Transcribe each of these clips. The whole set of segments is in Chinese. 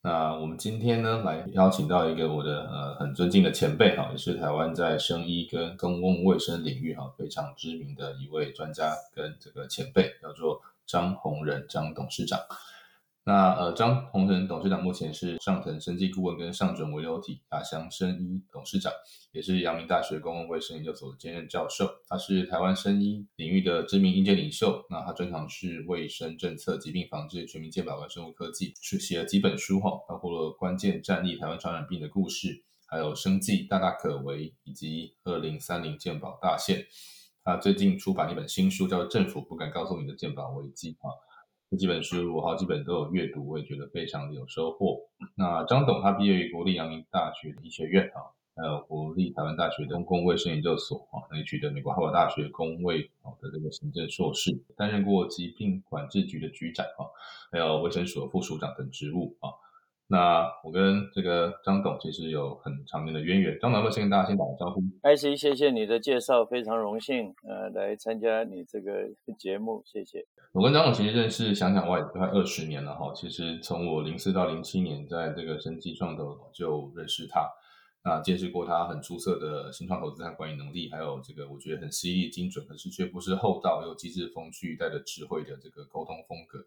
那我们今天呢，来邀请到一个我的呃很尊敬的前辈哈，也是台湾在生医跟公共卫生领域哈非常知名的一位专家跟这个前辈，叫做张宏仁张董事长。那呃，张宏成董事长目前是上腾生技顾问跟上准微流体亚翔生医董事长，也是阳明大学公共卫生研究所的兼任教授。他是台湾生医领域的知名意见领袖。那他专长是卫生政策、疾病防治、全民健保跟生物科技，是写了几本书哈，包括了关键战役、台湾传染病的故事，还有生计大大可为，以及二零三零健保大限。他最近出版一本新书，叫做《政府不敢告诉你的健保危机》哈。这几本书我好几本都有阅读，我也觉得非常的有收获。那张董他毕业于国立阳明大学医学院啊，还有国立台湾大学公共卫生研究所啊，也取得美国哈佛大学公卫的这个行政硕士，担任过疾病管制局的局长啊，还有卫生所副署长等职务啊。那我跟这个张董其实有很长年的渊源，张董要先跟大家先打个招呼。艾希，谢谢你的介绍，非常荣幸呃来参加你这个 节目，谢谢。我跟张董其实认识，想想我也快二十年了哈。其实从我零四到零七年在这个生机创投就认识他，那见识过他很出色的新创投资和管理能力，还有这个我觉得很犀利精准，可是却不是厚道又机智风趣带着智慧的这个沟通风格。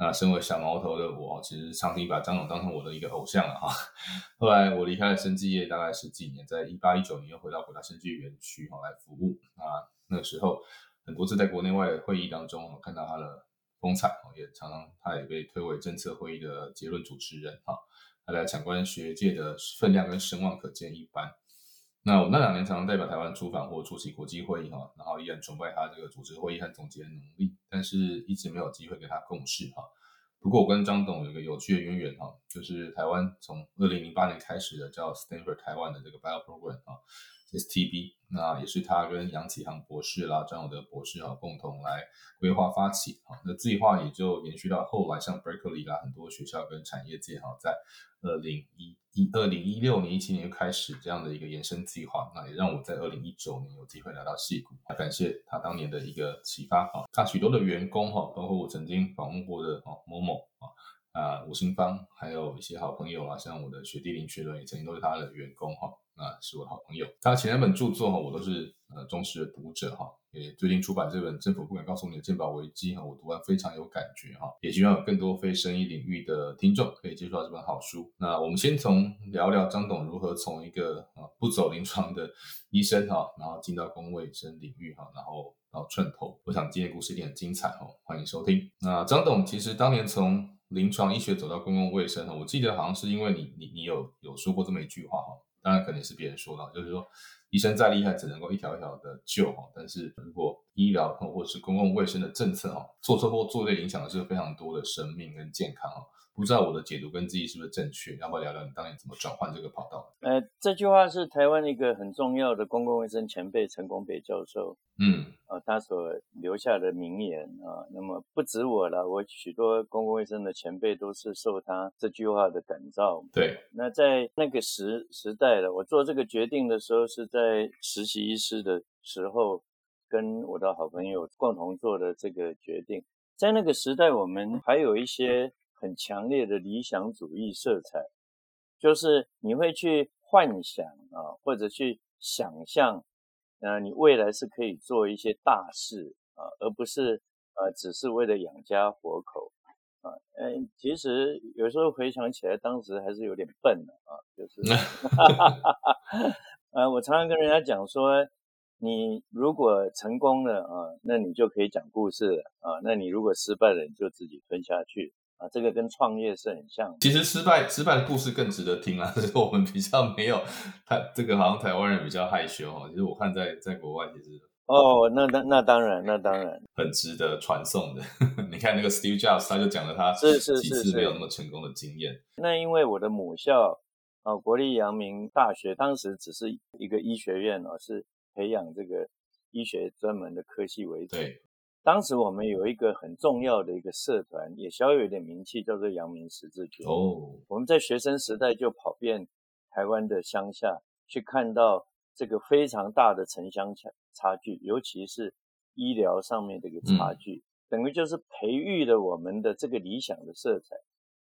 那身为小毛头的我，其实长期把张总当成我的一个偶像了哈。后来我离开了生技业大概十几年，在一八一九年又回到国家生技园区哈来服务啊。那个时候很多次在国内外的会议当中，我看到他的风采也常常他也被推为政策会议的结论主持人哈。他在抢官学界的分量跟声望可见一斑。那我那两年常常代表台湾出访或出席国际会议哈，然后依然崇拜他这个组织会议和总结的能力，但是一直没有机会跟他共事哈。不过我跟张董有一个有趣的渊源哈，就是台湾从二零零八年开始的叫 Stanford 台湾的这个 Bio Program 啊，STB，那也是他跟杨启航博士啦、张永德博士哈共同来规划发起哈，那计划也就延续到后来，像 Berkeley 啦很多学校跟产业界哈在。二零一一二零一六年一七年就开始这样的一个延伸计划，那也让我在二零一九年有机会来到戏谷，感谢他当年的一个启发啊。他许多的员工哈，包括我曾经访问过的哦某某啊啊吴新芳，还有一些好朋友啊，像我的学弟林学伦也曾经都是他的员工哈。啊，是我的好朋友。他前两本著作哈，我都是呃忠实的读者哈。也最近出版这本《政府不敢告诉你的鉴宝危机》哈，我读完非常有感觉哈。也希望有更多非生意领域的听众可以接触到这本好书。那我们先从聊聊张董如何从一个啊不走临床的医生哈，然后进到公共卫生领域哈，然后到寸头。我想今天故事一定很精彩哈，欢迎收听。那张董其实当年从临床医学走到公共卫生哈，我记得好像是因为你你你有有说过这么一句话哈。当然肯定是别人说的，就是说医生再厉害，只能够一条一条的救哈。但是如果医疗或者是公共卫生的政策哈，做错或做对，影响的是非常多的生命跟健康哈。不知道我的解读跟自己是不是正确？要不要聊聊你当年怎么转换这个跑道？呃，这句话是台湾一个很重要的公共卫生前辈陈功北教授，嗯，啊，他所留下的名言啊。那么不止我了，我许多公共卫生的前辈都是受他这句话的感召。对，那在那个时时代了我做这个决定的时候，是在实习医师的时候，跟我的好朋友共同做的这个决定。在那个时代，我们还有一些。很强烈的理想主义色彩，就是你会去幻想啊，或者去想象，呃，你未来是可以做一些大事啊，而不是呃，只是为了养家活口啊。嗯，其实有时候回想起来，当时还是有点笨的啊，就是 呃，我常常跟人家讲说，你如果成功了啊，那你就可以讲故事了啊，那你如果失败了，你就自己吞下去。啊，这个跟创业是很像。其实失败失败的故事更值得听啊，只是我们比较没有，他这个好像台湾人比较害羞哈。其实我看在在国外，其实哦，那那那当然，那当然很值得传颂的。你看那个 Steve Jobs，他就讲了他是是几次没有那么成功的经验。那因为我的母校啊，国立阳明大学当时只是一个医学院哦，是培养这个医学专门的科系为主。对，当时我们有一个很重要的一个社团，也小有一点名气，叫做阳明十字军。哦，我们在学生时代就跑遍台湾的乡下，去看到这个非常大的城乡差差距，尤其是医疗上面的一个差距，等于就是培育了我们的这个理想的色彩。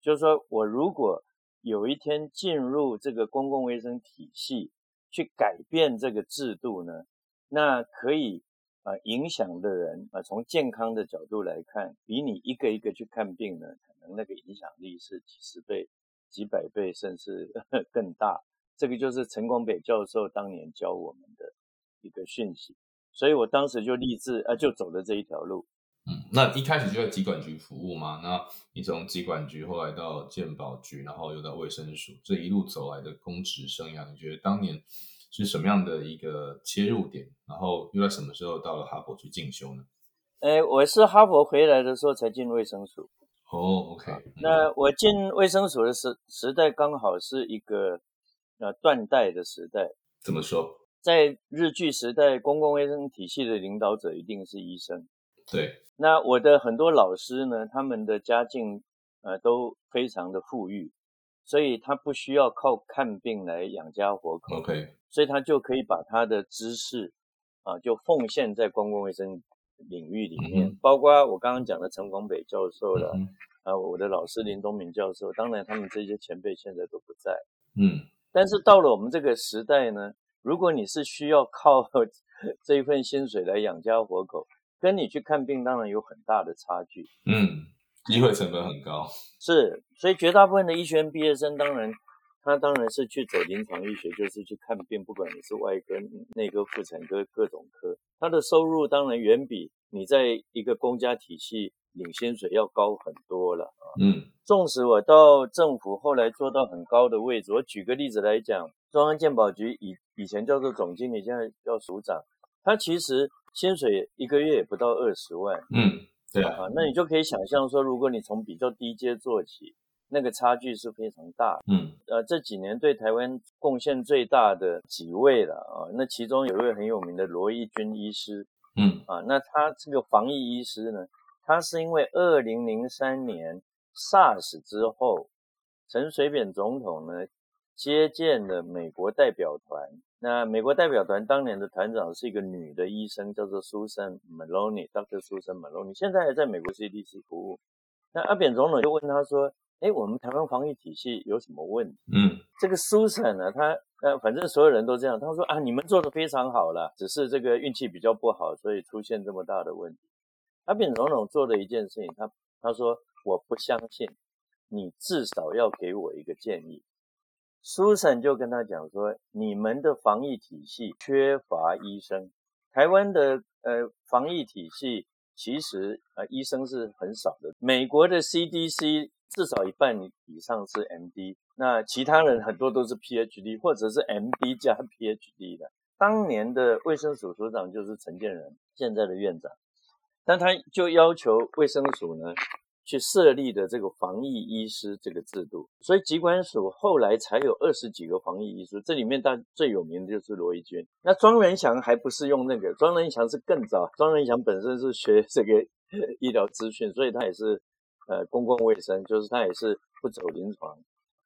就是说我如果有一天进入这个公共卫生体系，去改变这个制度呢，那可以啊影响的人啊，从健康的角度来看，比你一个一个去看病呢，可能那个影响力是几十倍、几百倍，甚至 更大。这个就是陈光北教授当年教我们的一个讯息，所以我当时就立志啊，就走了这一条路。嗯，那一开始就在疾管局服务嘛？那你从疾管局后来到健保局，然后又到卫生署，这一路走来的公职生涯，你觉得当年是什么样的一个切入点？然后又在什么时候到了哈佛去进修呢？哎，我是哈佛回来的时候才进卫生署。哦，OK。那我进卫生署的时时代刚好是一个呃断代的时代。怎么说？在日据时代，公共卫生体系的领导者一定是医生。对。那我的很多老师呢，他们的家境呃都非常的富裕，所以他不需要靠看病来养家活口。OK，所以他就可以把他的知识啊，就奉献在公共卫生领域里面，包括我刚刚讲的陈光北教授了，啊，我的老师林东明教授，当然他们这些前辈现在都不在。嗯，但是到了我们这个时代呢，如果你是需要靠 这一份薪水来养家活口。跟你去看病，当然有很大的差距。嗯，机会成本很高。是，所以绝大部分的医学院毕业生，当然他当然是去走临床医学，就是去看病，不管你是外科、内科、妇产科各种科，他的收入当然远比你在一个公家体系领薪水要高很多了啊。嗯，纵使我到政府后来做到很高的位置，我举个例子来讲，中央健保局以以前叫做总经理，现在叫署长，他其实。薪水一个月也不到二十万，嗯，对啊，那你就可以想象说，如果你从比较低阶做起，那个差距是非常大。嗯，呃，这几年对台湾贡献最大的几位了啊，那其中有一位很有名的罗义军医师，嗯，啊，那他这个防疫医师呢，他是因为二零零三年 SARS 之后，陈水扁总统呢接见了美国代表团。那美国代表团当年的团长是一个女的医生，叫做 Susan Maloney，Dr. Susan Maloney，现在还在美国 CDC 服务。那阿扁总统就问他说：“哎，我们台湾防疫体系有什么问题？”嗯，这个 Susan 呢，他呃，反正所有人都这样，他说：“啊，你们做的非常好了，只是这个运气比较不好，所以出现这么大的问题。”阿扁总统做的一件事情，他他说：“我不相信，你至少要给我一个建议。”苏珊就跟他讲说：“你们的防疫体系缺乏医生，台湾的呃防疫体系其实呃医生是很少的。美国的 CDC 至少一半以上是 MD，那其他人很多都是 PhD 或者是 MD 加 PhD 的。当年的卫生署署长就是陈建仁，现在的院长，但他就要求卫生署呢。”去设立的这个防疫医师这个制度，所以疾管署后来才有二十几个防疫医师，这里面大最有名的就是罗一军。那庄仁祥还不是用那个，庄仁祥是更早。庄仁祥本身是学这个 医疗资讯，所以他也是呃公共卫生，就是他也是不走临床，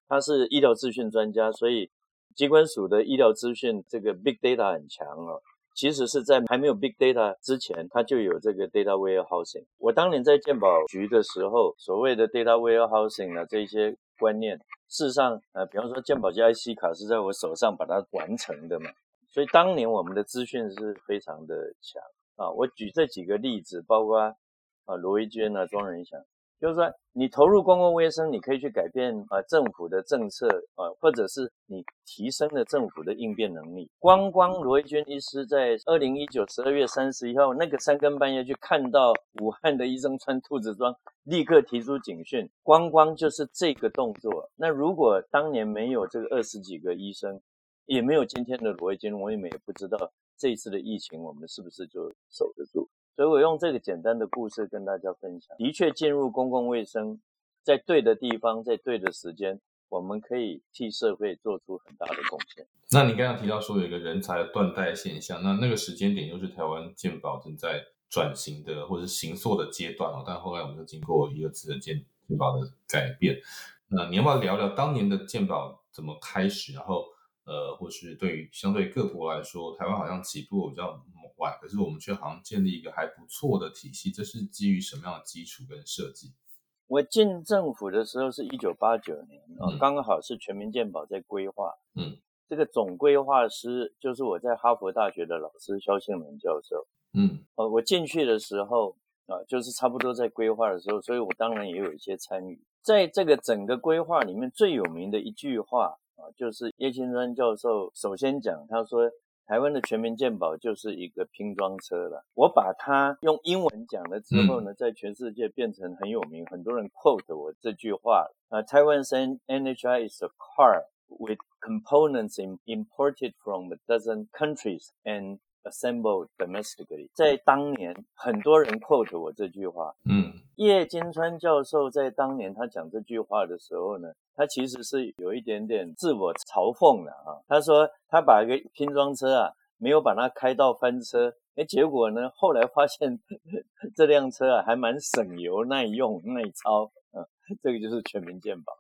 他是医疗资讯专家，所以疾管署的医疗资讯这个 big data 很强哦。其实是在还没有 big data 之前，它就有这个 data warehousing。我当年在鉴宝局的时候，所谓的 data warehousing 啊，这些观念，事实上，呃，比方说鉴宝局 IC 卡是在我手上把它完成的嘛。所以当年我们的资讯是非常的强啊。我举这几个例子，包括啊罗维娟啊庄仁祥。就是说，你投入公共卫生，你可以去改变啊政府的政策啊，或者是你提升了政府的应变能力。光光罗伊娟医师在二零一九十二月三十一号那个三更半夜去看到武汉的医生穿兔子装，立刻提出警讯。光光就是这个动作。那如果当年没有这个二十几个医生，也没有今天的罗伊娟，我也没不知道这一次的疫情我们是不是就守得住。所以我用这个简单的故事跟大家分享，的确进入公共卫生，在对的地方，在对的时间，我们可以替社会做出很大的贡献。那你刚刚提到说有一个人才断代现象，那那个时间点又是台湾健保正在转型的或是行塑的阶段哦，但后来我们又经过一个次的健健保的改变。那你要不要聊聊当年的健保怎么开始？然后呃，或是对于相对各国来说，台湾好像起步比较晚，可是我们却好像建立一个还不错的体系，这是基于什么样的基础跟设计？我进政府的时候是一九八九年啊，刚好是全民健保在规划。嗯，这个总规划师就是我在哈佛大学的老师肖庆伦教授。嗯，呃，我进去的时候啊，就是差不多在规划的时候，所以我当然也有一些参与。在这个整个规划里面，最有名的一句话啊，就是叶青川教授首先讲，他说。台湾的全民健保就是一个拼装车了。我把它用英文讲了之后呢，在全世界变成很有名，很多人 quote 我这句话。啊，Taiwan's NHI is a car with components imported from a dozen countries and assembled domestically。在当年，很多人 quote 我这句话。嗯，叶金川教授在当年他讲这句话的时候呢。他其实是有一点点自我嘲讽的啊。他说他把一个拼装车啊，没有把它开到翻车，哎，结果呢，后来发现 这辆车啊还蛮省油、耐用、耐操啊。这个就是全民健保。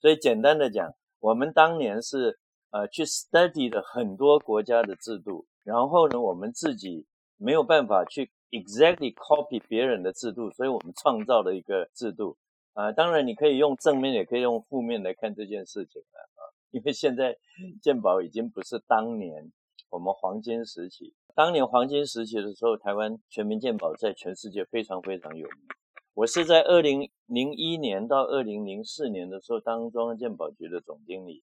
所以简单的讲，我们当年是呃去 study 的很多国家的制度，然后呢，我们自己没有办法去 exactly copy 别人的制度，所以我们创造了一个制度。啊，当然你可以用正面，也可以用负面来看这件事情了啊。因为现在鉴宝已经不是当年我们黄金时期。当年黄金时期的时候，台湾全民鉴宝在全世界非常非常有名。我是在二零零一年到二零零四年的时候当中央鉴宝局的总经理，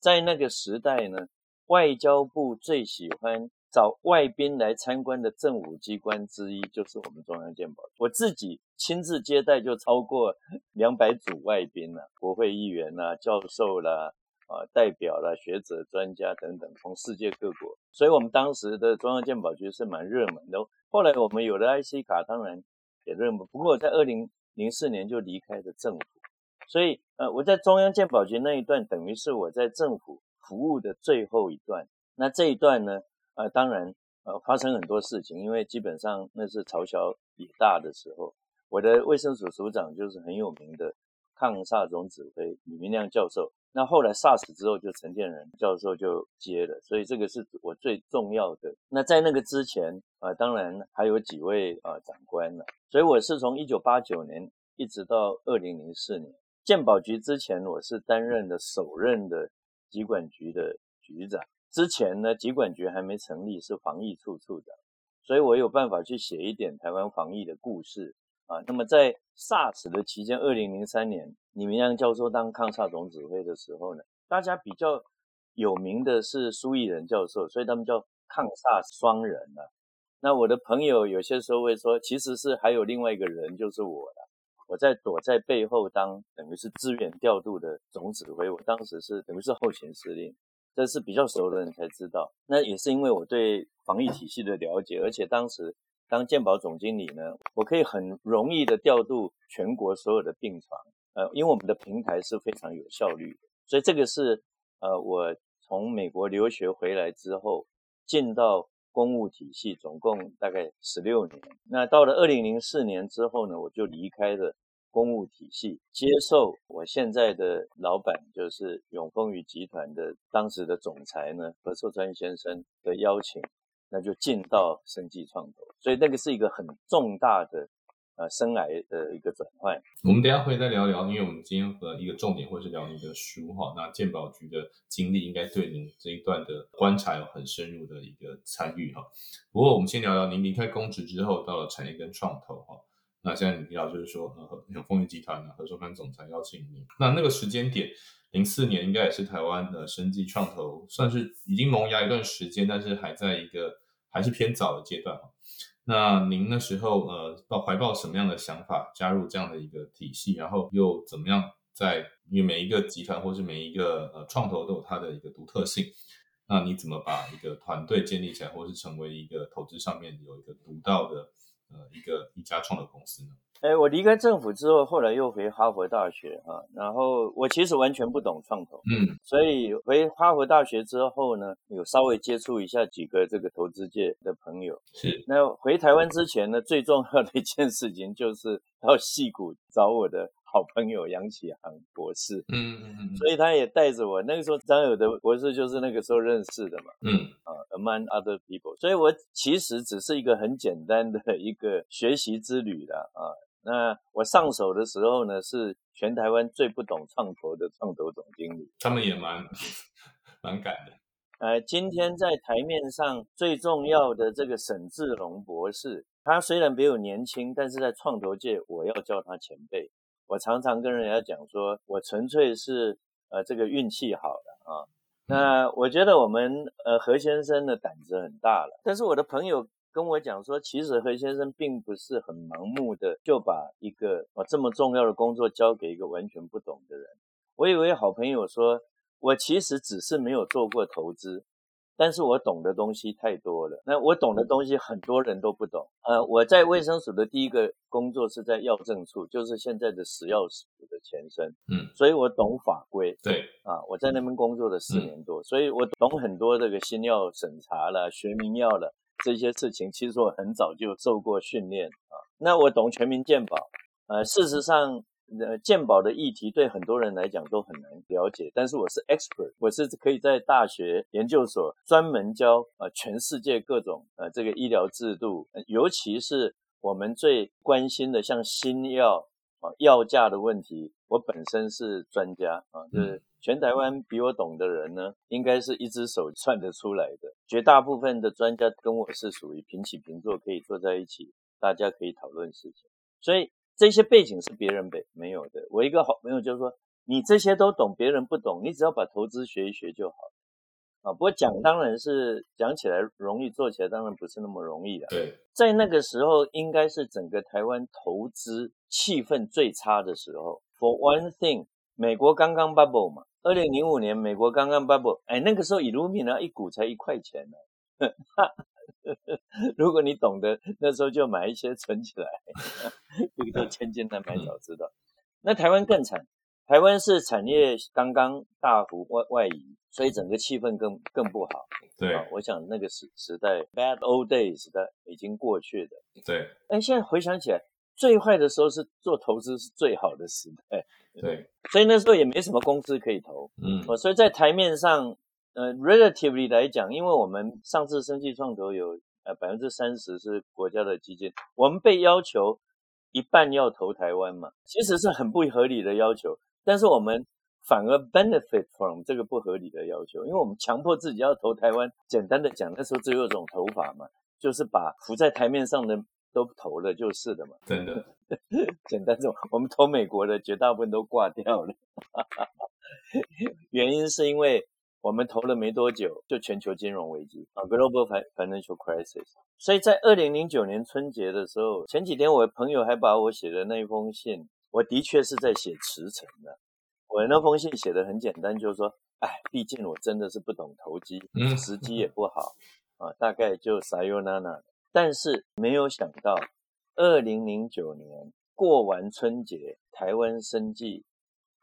在那个时代呢，外交部最喜欢。找外宾来参观的政府机关之一就是我们中央健保。我自己亲自接待就超过 两百组外宾了，国会议员啦、教授啦、啊代表啦、学者、专家等等，从世界各国。所以，我们当时的中央健保局是蛮热门的。后来我们有了 IC 卡，当然也热门。不过，在二零零四年就离开了政府，所以呃，我在中央健保局那一段，等于是我在政府服务的最后一段。那这一段呢？呃，当然，呃，发生很多事情，因为基本上那是朝小野大的时候，我的卫生署署长就是很有名的抗萨总指挥李明亮教授。那后来 SARS 之后，就陈建仁教授就接了，所以这个是我最重要的。那在那个之前，啊，当然还有几位啊长官呢，所以我是从一九八九年一直到二零零四年，健保局之前我是担任的首任的疾管局的局长。之前呢，疾管局还没成立，是防疫处处长，所以我有办法去写一点台湾防疫的故事啊。那么在 SARS 的期间，二零零三年，李明阳教授当抗 s 总指挥的时候呢，大家比较有名的是苏益仁教授，所以他们叫抗 s 双人啊。那我的朋友有些时候会说，其实是还有另外一个人，就是我了。我在躲在背后当等于是资源调度的总指挥，我当时是等于是后勤司令。这是比较熟的人才知道，那也是因为我对防疫体系的了解，而且当时当健保总经理呢，我可以很容易的调度全国所有的病床，呃，因为我们的平台是非常有效率的，所以这个是呃我从美国留学回来之后进到公务体系，总共大概十六年，那到了二零零四年之后呢，我就离开了。公务体系接受我现在的老板，就是永丰宇集团的当时的总裁呢何寿川先生的邀请，那就进到生技创投，所以那个是一个很重大的呃生癌的一个转换。我们等下会再聊聊，因为我们今天和一个重点会是聊你的书哈，那健保局的经历应该对您这一段的观察有很深入的一个参与哈。不过我们先聊聊您离开公职之后到了产业跟创投哈。那现在你提到就是说，呃，有丰裕集团的，何寿康总裁邀请你。那那个时间点，零四年应该也是台湾的生技创投算是已经萌芽一段时间，但是还在一个还是偏早的阶段那您那时候呃，抱怀抱什么样的想法加入这样的一个体系，然后又怎么样在因为每一个集团或是每一个呃创投都有它的一个独特性，那你怎么把一个团队建立起来，或是成为一个投资上面有一个独到的？呃，一个一家创投公司呢？哎，我离开政府之后，后来又回哈佛大学啊，然后我其实完全不懂创投，嗯，所以回哈佛大学之后呢，有稍微接触一下几个这个投资界的朋友。是，那回台湾之前呢，最重要的一件事情就是到戏谷找我的。好朋友杨启航博士，嗯嗯嗯，所以他也带着我。那个时候张友德博士就是那个时候认识的嘛，嗯啊，among other people。所以我其实只是一个很简单的一个学习之旅的啊。那我上手的时候呢，是全台湾最不懂创投的创投总经理，他们也蛮 蛮敢的。呃，今天在台面上最重要的这个沈志龙博士，他虽然比我年轻，但是在创投界，我要叫他前辈。我常常跟人家讲说，我纯粹是呃这个运气好的啊。那我觉得我们呃何先生的胆子很大了，但是我的朋友跟我讲说，其实何先生并不是很盲目的就把一个啊这么重要的工作交给一个完全不懂的人。我有位好朋友说，我其实只是没有做过投资。但是我懂的东西太多了，那我懂的东西很多人都不懂。呃，我在卫生署的第一个工作是在药政处，就是现在的食药署的前身。嗯，所以我懂法规。对，啊，我在那边工作了四年多，所以我懂很多这个新药审查了、学名药了这些事情。其实我很早就受过训练啊。那我懂全民健保。呃，事实上。呃，鉴宝的议题对很多人来讲都很难了解，但是我是 expert，我是可以在大学研究所专门教呃全世界各种呃这个医疗制度，尤其是我们最关心的像新药啊药价的问题，我本身是专家啊，就是全台湾比我懂的人呢，应该是一只手算得出来的，绝大部分的专家跟我是属于平起平坐，可以坐在一起，大家可以讨论事情，所以。这些背景是别人没没有的。我一个好朋友就说：“你这些都懂，别人不懂，你只要把投资学一学就好。”啊，不过讲当然是讲起来容易，做起来当然不是那么容易的。对，在那个时候，应该是整个台湾投资气氛最差的时候。For one thing，美国刚刚 bubble 嘛，二零零五年美国刚刚 bubble，哎，那个时候以卢米呢一股才一块钱呢。如果你懂得，那时候就买一些存起来，这个叫千金难买早知道。那台湾更惨，台湾是产业刚刚大幅外外移，所以整个气氛更更不好。对，我想那个时时代 bad old days 的已经过去的。对，哎，现在回想起来，最坏的时候是做投资是最好的时代。对，所以那时候也没什么公司可以投。嗯，所以在台面上。呃，relatively 来讲，因为我们上次生计创投有呃百分之三十是国家的基金，我们被要求一半要投台湾嘛，其实是很不合理的要求，但是我们反而 benefit from 这个不合理的要求，因为我们强迫自己要投台湾。简单的讲，那时候只有一种投法嘛，就是把浮在台面上的都投了就是的嘛。真的，简单这种，我们投美国的绝大部分都挂掉了，原因是因为。我们投了没多久，就全球金融危机啊，global financial crisis。所以在二零零九年春节的时候，前几天我朋友还把我写的那封信，我的确是在写辞呈的。我那封信写的很简单，就是说，哎，毕竟我真的是不懂投机，时机也不好啊，大概就 sayonara。但是没有想到，二零零九年过完春节，台湾生技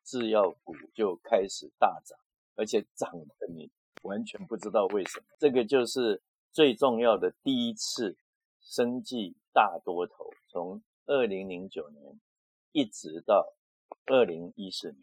制药股就开始大涨。而且涨的你完全不知道为什么，这个就是最重要的第一次生计大多头，从二零零九年一直到二零一四年，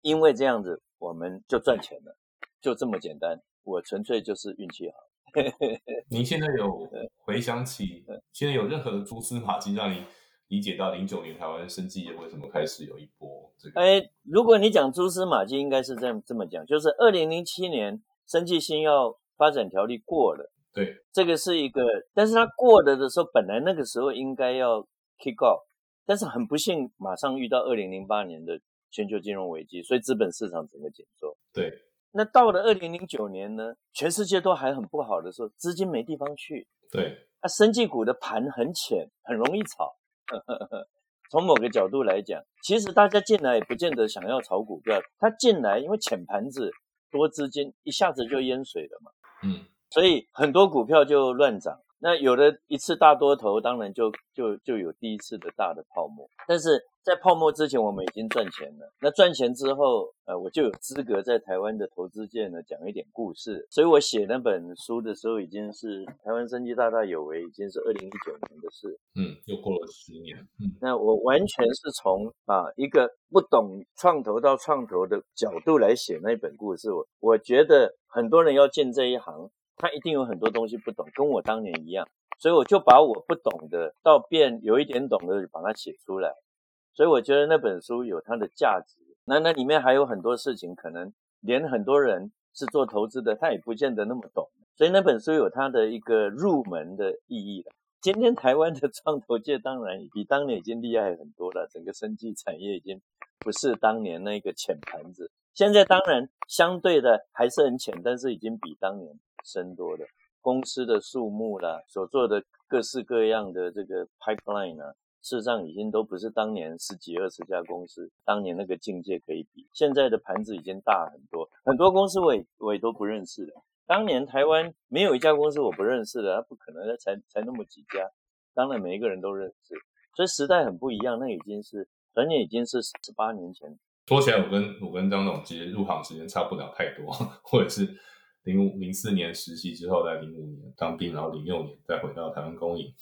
因为这样子我们就赚钱了，就这么简单。我纯粹就是运气好。您现在有回想起，现在有任何的蛛丝马迹让你？理解到零九年台湾生技业为什么开始有一波这个？哎，如果你讲蛛丝马迹，应该是这样这么讲，就是二零零七年生技新药发展条例过了，对，这个是一个，但是它过了的时候，本来那个时候应该要 kick off，但是很不幸，马上遇到二零零八年的全球金融危机，所以资本市场整个紧缩。对，那到了二零零九年呢，全世界都还很不好的时候，资金没地方去，对，那生技股的盘很浅，很容易炒。从某个角度来讲，其实大家进来也不见得想要炒股票，他进来因为浅盘子多资金，一下子就淹水了嘛。嗯，所以很多股票就乱涨。那有了一次大多头，当然就就就有第一次的大的泡沫。但是在泡沫之前，我们已经赚钱了。那赚钱之后，呃，我就有资格在台湾的投资界呢讲一点故事。所以我写那本书的时候，已经是台湾生机大大有为，已经是二零一九年的事。嗯，又过了十年。嗯，那我完全是从啊一个不懂创投到创投的角度来写那本故事。我我觉得很多人要进这一行。他一定有很多东西不懂，跟我当年一样，所以我就把我不懂的到变有一点懂的，把它写出来。所以我觉得那本书有它的价值。那那里面还有很多事情，可能连很多人是做投资的，他也不见得那么懂。所以那本书有它的一个入门的意义了。今天台湾的创投界当然比当年已经厉害很多了，整个生技产业已经不是当年那个浅盘子。现在当然相对的还是很浅，但是已经比当年。深多的公司的数目啦，所做的各式各样的这个 pipeline 呢，事实上已经都不是当年十几二十家公司当年那个境界可以比。现在的盘子已经大很多，很多公司我也我也都不认识的。当年台湾没有一家公司我不认识的，他不可能才才那么几家。当然每一个人都认识，所以时代很不一样。那已经是转眼已经是十八年前。说起来，我跟我跟张总其实入行时间差不了太多，或者是。零五零四年实习之后，在零五年当兵，然后零六年再回到台湾公营，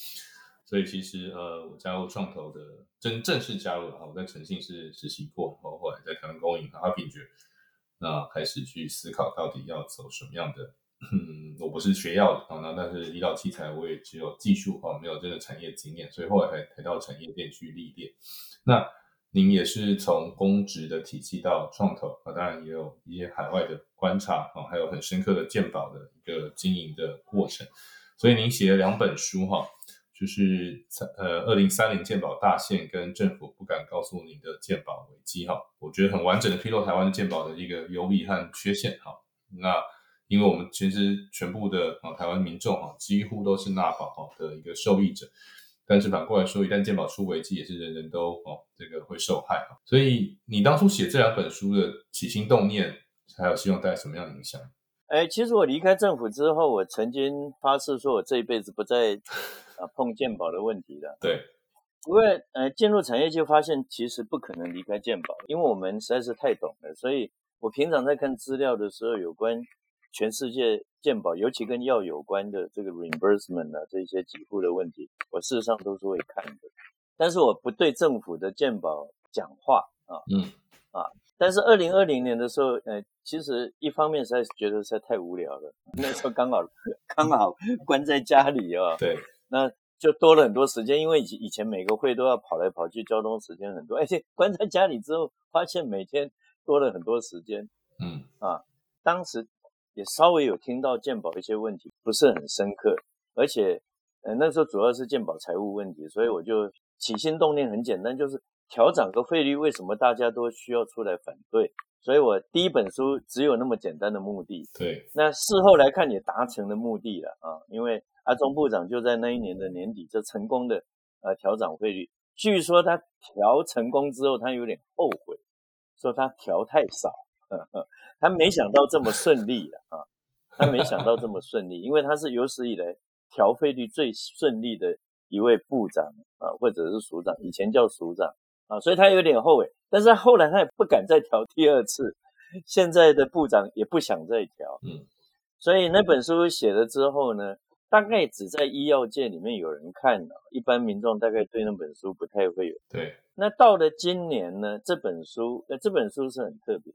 所以其实呃，我加入创投的真正式加入了，我在诚信是实习过，然后后来在台湾公营和阿品觉，那开始去思考到底要走什么样的，嗯，我不是学药的啊，那但是医疗器材我也只有技术啊，没有真的产业经验，所以后来才才到产业链去历练，那。您也是从公职的体系到创投啊，当然也有一些海外的观察啊，还有很深刻的鉴宝的一个经营的过程。所以您写了两本书哈，就是呃二零三零鉴宝大限跟政府不敢告诉您的鉴宝危机哈，我觉得很完整的披露台湾鉴宝的一个优劣和缺陷哈。那因为我们其实全部的啊台湾民众啊几乎都是纳保哈的一个受益者。但是反过来说，一旦健保出危机，也是人人都哦，这个会受害啊。所以你当初写这两本书的起心动念，还有希望带来什么样的影响？哎，其实我离开政府之后，我曾经发誓说，我这一辈子不再啊碰健保的问题了。对，因为呃进入产业就发现，其实不可能离开健保，因为我们实在是太懂了。所以我平常在看资料的时候，有关。全世界健保，尤其跟药有关的这个 reimbursement 啊，这些给付的问题，我事实上都是会看的。但是我不对政府的健保讲话啊，嗯啊。但是二零二零年的时候，呃，其实一方面实在是觉得实在太无聊了，那时候刚好刚好关在家里啊，对，那就多了很多时间，因为以以前每个会都要跑来跑去，交通时间很多，而且关在家里之后，发现每天多了很多时间，嗯啊，当时。也稍微有听到鉴宝一些问题，不是很深刻，而且，呃，那时候主要是鉴宝财务问题，所以我就起心动念很简单，就是调涨个费率，为什么大家都需要出来反对？所以我第一本书只有那么简单的目的。对，那事后来看也达成了目的了啊，因为阿中部长就在那一年的年底就成功的呃调涨费率，据说他调成功之后，他有点后悔，说他调太少。他没想到这么顺利的啊！他没想到这么顺利，因为他是有史以来调费率最顺利的一位部长啊，或者是署长，以前叫署长啊，所以他有点后悔。但是后来他也不敢再调第二次，现在的部长也不想再调。嗯，所以那本书写了之后呢，大概只在医药界里面有人看了，一般民众大概对那本书不太会有。对，那到了今年呢，这本书，呃，这本书是很特别。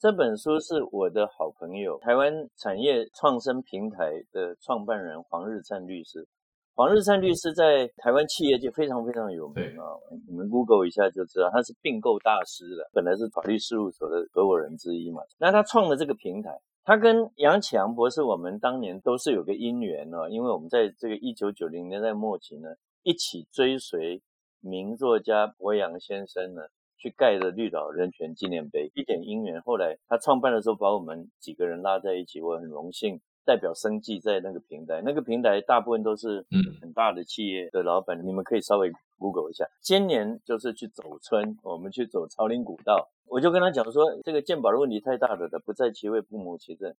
这本书是我的好朋友，台湾产业创生平台的创办人黄日灿律师。黄日灿律师在台湾企业界非常非常有名啊，你们 Google 一下就知道，他是并购大师了，本来是法律事务所的合伙人之一嘛。那他创的这个平台，他跟杨启阳博士，我们当年都是有个因缘哦，因为我们在这个一九九零年代末期呢，一起追随名作家博洋先生呢。去盖的绿岛人权纪念碑，一点因缘。后来他创办的时候，把我们几个人拉在一起，我很荣幸代表生计在那个平台。那个平台大部分都是嗯很大的企业的老板，你们可以稍微 Google 一下。今年就是去走村，我们去走朝林古道，我就跟他讲说，这个鉴宝的问题太大了的，不在其位不谋其政。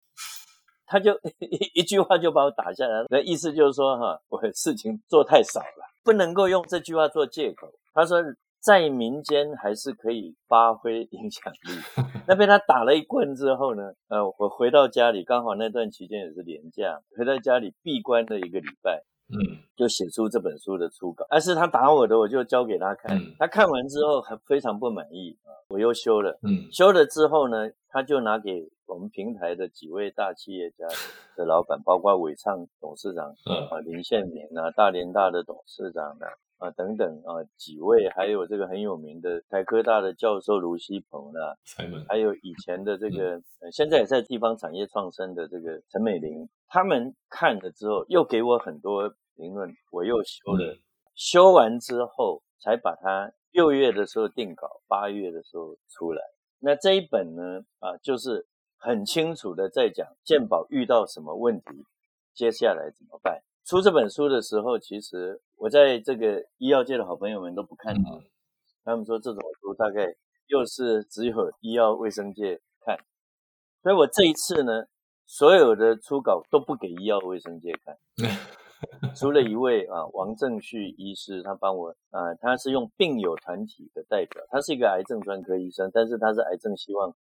他就 一一句话就把我打下来，那意思就是说哈，我事情做太少了，不能够用这句话做借口。他说在民间还是可以发挥影响力。那被他打了一棍之后呢，呃，我回到家里，刚好那段期间也是年假，回到家里闭关了一个礼拜。嗯，就写出这本书的初稿，但是他打我的，我就交给他看，他看完之后还非常不满意啊，我又修了，嗯，修了之后呢，他就拿给我们平台的几位大企业家的老板，包括伟创董事长，啊，林宪明啊，大连大的董事长啊。啊，等等啊，几位，还有这个很有名的台科大的教授卢锡鹏啦，还有以前的这个，现在也在地方产业创生的这个陈美玲，他们看了之后，又给我很多评论，我又修了，修完之后才把它六月的时候定稿，八月的时候出来。那这一本呢，啊，就是很清楚的在讲鉴宝遇到什么问题，接下来怎么办。出这本书的时候，其实我在这个医药界的好朋友们都不看好，他们说这种书大概又是只有医药卫生界看，所以我这一次呢，所有的初稿都不给医药卫生界看。除了一位啊，王正旭医师，他帮我啊，他是用病友团体的代表，他是一个癌症专科医生，但是他是癌症希望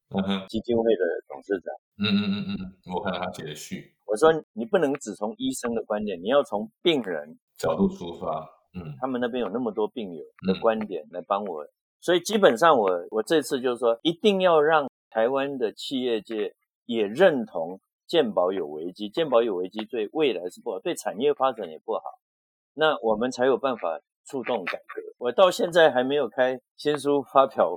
基金会的董事长。嗯嗯嗯嗯，我看到他写的序。我说你不能只从医生的观点，你要从病人角度出发。嗯，他们那边有那么多病友的观点来帮我，所以基本上我我这次就是说，一定要让台湾的企业界也认同。健保有危机，鉴宝有危机对未来是不好，对产业发展也不好。那我们才有办法触动改革。我到现在还没有开新书发表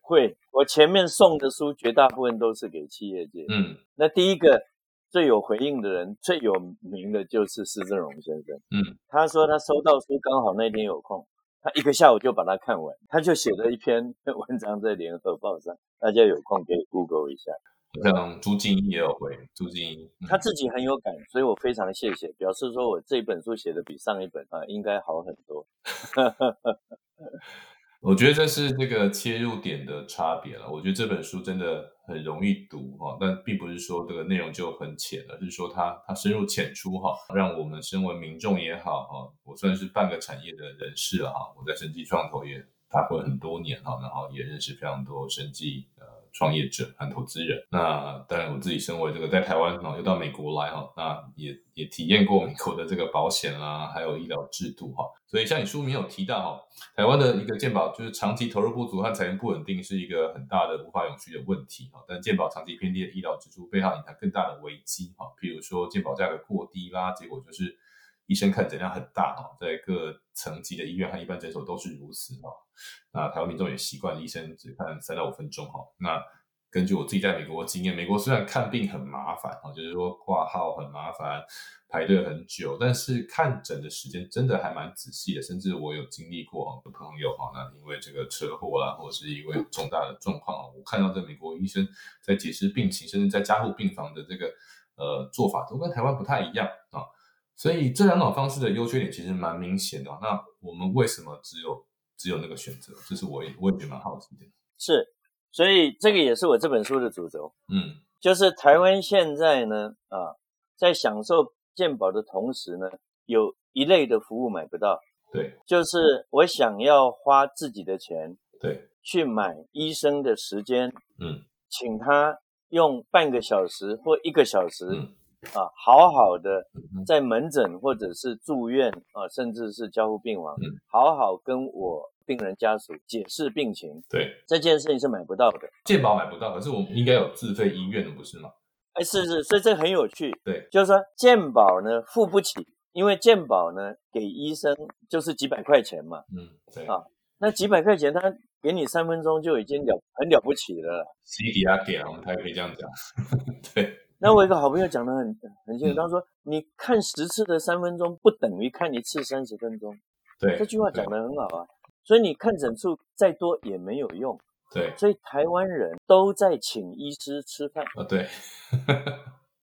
会，我前面送的书绝大部分都是给企业界。嗯，那第一个最有回应的人，最有名的就是施正荣先生。嗯，他说他收到书刚好那天有空，他一个下午就把它看完，他就写了一篇 文章在联合报上，大家有空可以 Google 一下。像朱静怡也有回，朱静怡他自己很有感，所以我非常谢谢，表示说我这本书写的比上一本啊应该好很多。我觉得这是这个切入点的差别了。我觉得这本书真的很容易读哈，但并不是说这个内容就很浅，而是说它它深入浅出哈，让我们身为民众也好哈，我算是半个产业的人士了哈，我在生技创投也打过很多年哈，然后也认识非常多生技呃。创业者和投资人，那当然我自己身为这个在台湾哈，又到美国来哈，那也也体验过美国的这个保险啦，还有医疗制度哈，所以像你书名有提到哈，台湾的一个健保就是长期投入不足和财源不稳定是一个很大的无法永续的问题哈，但健保长期偏低的医疗支出背后隐藏更大的危机哈，譬如说健保价格过低啦，结果就是医生看诊量很大哈，在各层级的医院和一般诊所都是如此哈。那台湾民众也习惯医生只看三到五分钟哈。那根据我自己在美国的经验，美国虽然看病很麻烦哈，就是说挂号很麻烦，排队很久，但是看诊的时间真的还蛮仔细的。甚至我有经历过哈，朋友哈，那因为这个车祸啦，或者是因为重大的状况我看到这美国医生在解释病情，甚至在加护病房的这个呃做法，都跟台湾不太一样啊。所以这两种方式的优缺点其实蛮明显的。那我们为什么只有？只有那个选择，这是我我也觉得蛮好奇的。是，所以这个也是我这本书的主轴。嗯，就是台湾现在呢，啊，在享受健保的同时呢，有一类的服务买不到。对，就是我想要花自己的钱，对，去买医生的时间，嗯，请他用半个小时或一个小时，啊，好好的在门诊或者是住院啊，甚至是交互病房，好好跟我。病人家属解释病情，对这件事情是买不到的，健保买不到，可是我们应该有自费医院的，不是吗？哎，是是，所以这很有趣。对，就是说健保呢付不起，因为健保呢给医生就是几百块钱嘛，嗯，对啊，那几百块钱他给你三分钟就已经了很了不起了，C 底下给了，我们才可以这样讲。对，那我一个好朋友讲的很很清楚，他说你看十次的三分钟不等于看一次三十分钟，对，这句话讲的很好啊。所以你看诊数再多也没有用，对。所以台湾人都在请医师吃饭啊，对。